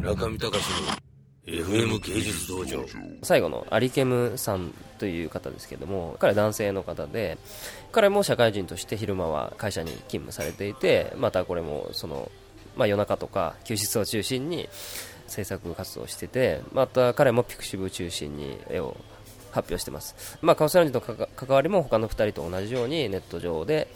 中見隆の FM 芸術道場。最後のアリケムさんという方ですけども彼は男性の方で彼も社会人として昼間は会社に勤務されていてまたこれもその、まあ、夜中とか休日を中心に制作活動しててまた彼もピクシブ中心に絵を発表してます、まあ、カオスランジと関わりも他の2人と同じようにネット上で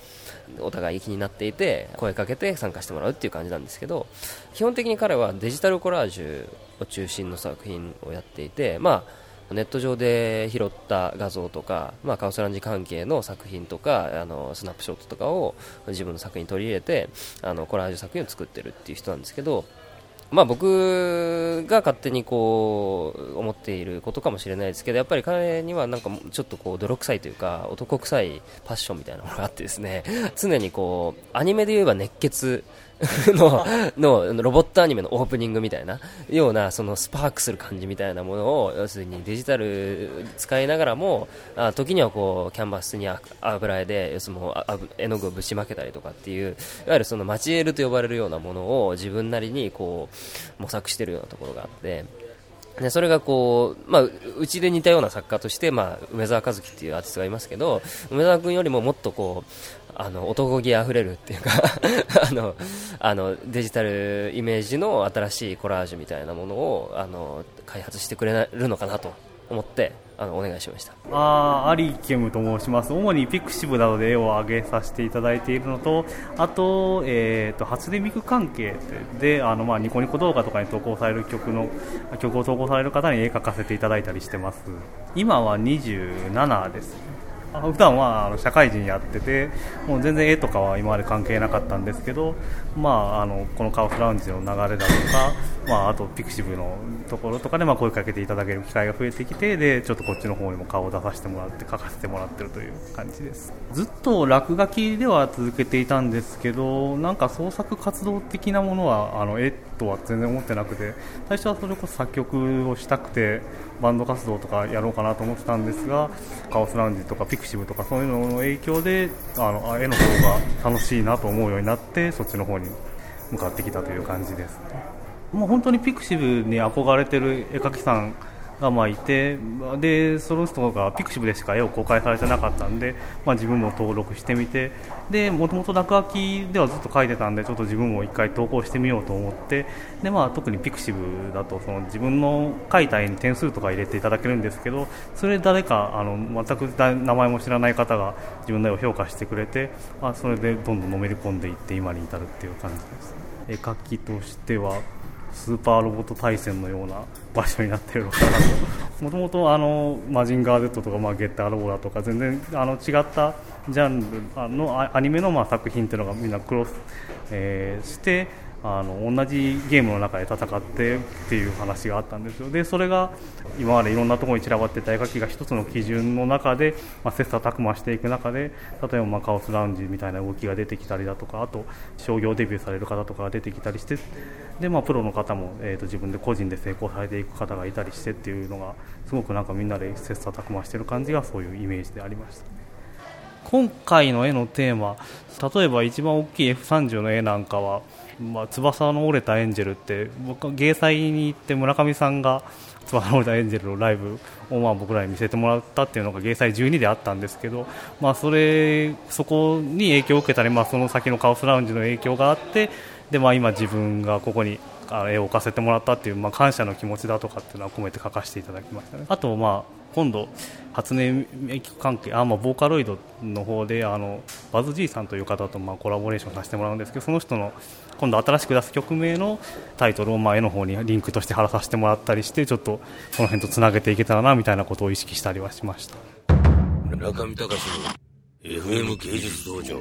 お互い気になっていて声かけて参加してもらうっていう感じなんですけど基本的に彼はデジタルコラージュを中心の作品をやっていて、まあ、ネット上で拾った画像とか、まあ、カオスランジ関係の作品とかあのスナップショットとかを自分の作品に取り入れてあのコラージュ作品を作ってるっていう人なんですけどまあ、僕が勝手にこう思っていることかもしれないですけどやっぱり彼にはなんかちょっとこう泥臭いというか男臭いパッションみたいなものがあってですね常にこうアニメで言えば熱血 ののロボットアニメのオープニングみたいなようなそのスパークする感じみたいなものを要するにデジタル使いながらもあ時にはこうキャンバスに油絵で要するに絵の具をぶちまけたりとかっていういわゆるそのマチエールと呼ばれるようなものを自分なりにこう模索しているようなところがあってでそれがこう、まあ、うちで似たような作家として、まあ、梅沢和樹っていうアーティストがいますけど梅沢君よりももっとこうあの男気あふれるっていうか あのあのデジタルイメージの新しいコラージュみたいなものをあの開発してくれるのかなと思ってあのお願いしました。あアリケムと申します。主にピクシブなどで絵を上げさせていただいているのとあと,、えーと、初音ミク関係であの、まあ、ニコニコ動画とかに投稿される曲の曲を投稿される方に絵描かせていただいたりしてます。今は27です。普段はあの社会人やっててもう全然絵とかは今まで関係なかったんですけど、まあ、あのこのカオスラウンジの流れだとか、まあ、あとピクシブのところとかでまあ声かけていただける機会が増えてきてでちょっとこっちの方にも顔を出させてもらって書かせてもらってるという感じです。ずっと落書きでは続けていたんですけどなんか創作活動的なものはあの絵とは全然思ってなくて最初はそれこそ作曲をしたくてバンド活動とかやろうかなと思ってたんですがカオスラウンジとかピクシブとかそういうのの影響であの絵の方が楽しいなと思うようになってそっちの方に向かってきたという感じです、もう本当にピクシブに憧れてる絵描きさんがまあいてでその人がピクシブでしか絵を公開されてなかったんで、まあ、自分も登録してみてでもともと落書きではずっと書いてたんでちょっと自分も1回投稿してみようと思ってで、まあ、特にピクシブだとその自分の書いた絵に点数とか入れていただけるんですけどそれ誰かあの全く名前も知らない方が自分の絵を評価してくれて、まあ、それでどんどんのめり込んでいって今に至るっていう感じです。絵描きとしてはスーパーロボット対戦のような場所になっているのかなと。もともとあのマジンガー Z とか、まあ、ゲッターロボラとか全然あの違ったジャンルのアニメのまあ作品っていうのがみんなクロス、えー、してあの同じゲームの中で戦ってっていう話があったんですよでそれが今までいろんなところに散らばってた絵描きが一つの基準の中で、まあ、切磋琢磨していく中で例えばまあカオスラウンジみたいな動きが出てきたりだとかあと商業デビューされる方とかが出てきたりしてで、まあ、プロの方も、えー、と自分で個人で成功されていく方がいたりしてっていうのがすごくなんかみんなで切磋琢磨してる感じがそういうイメージでありました。今回の絵のテーマ例えば一番大きい F30 の絵なんかはまあ、翼の折れたエンジェルって僕は芸祭に行って村上さんが翼の折れたエンジェルのライブをまあ僕らに見せてもらったっていうのが芸祭12であったんですけど、まあ、それそこに影響を受けたり、まあ、その先のカオスラウンジの影響があってで、まあ、今自分がここに絵を置かせてもらったっていう、まあ、感謝の気持ちだとかっていうのは込めて書かせていただきましたね。あとまあ今度初音ミク関係あ、まあ、ボーカロイドの方であのバズじいさんという方とまあコラボレーションさせてもらうんですけどその人の今度新しく出す曲名のタイトルをまあ絵の方にリンクとして貼らさせてもらったりしてちょっとその辺とつなげていけたらなみたいなことを意識したりはしました。中見隆の FM 芸術道場。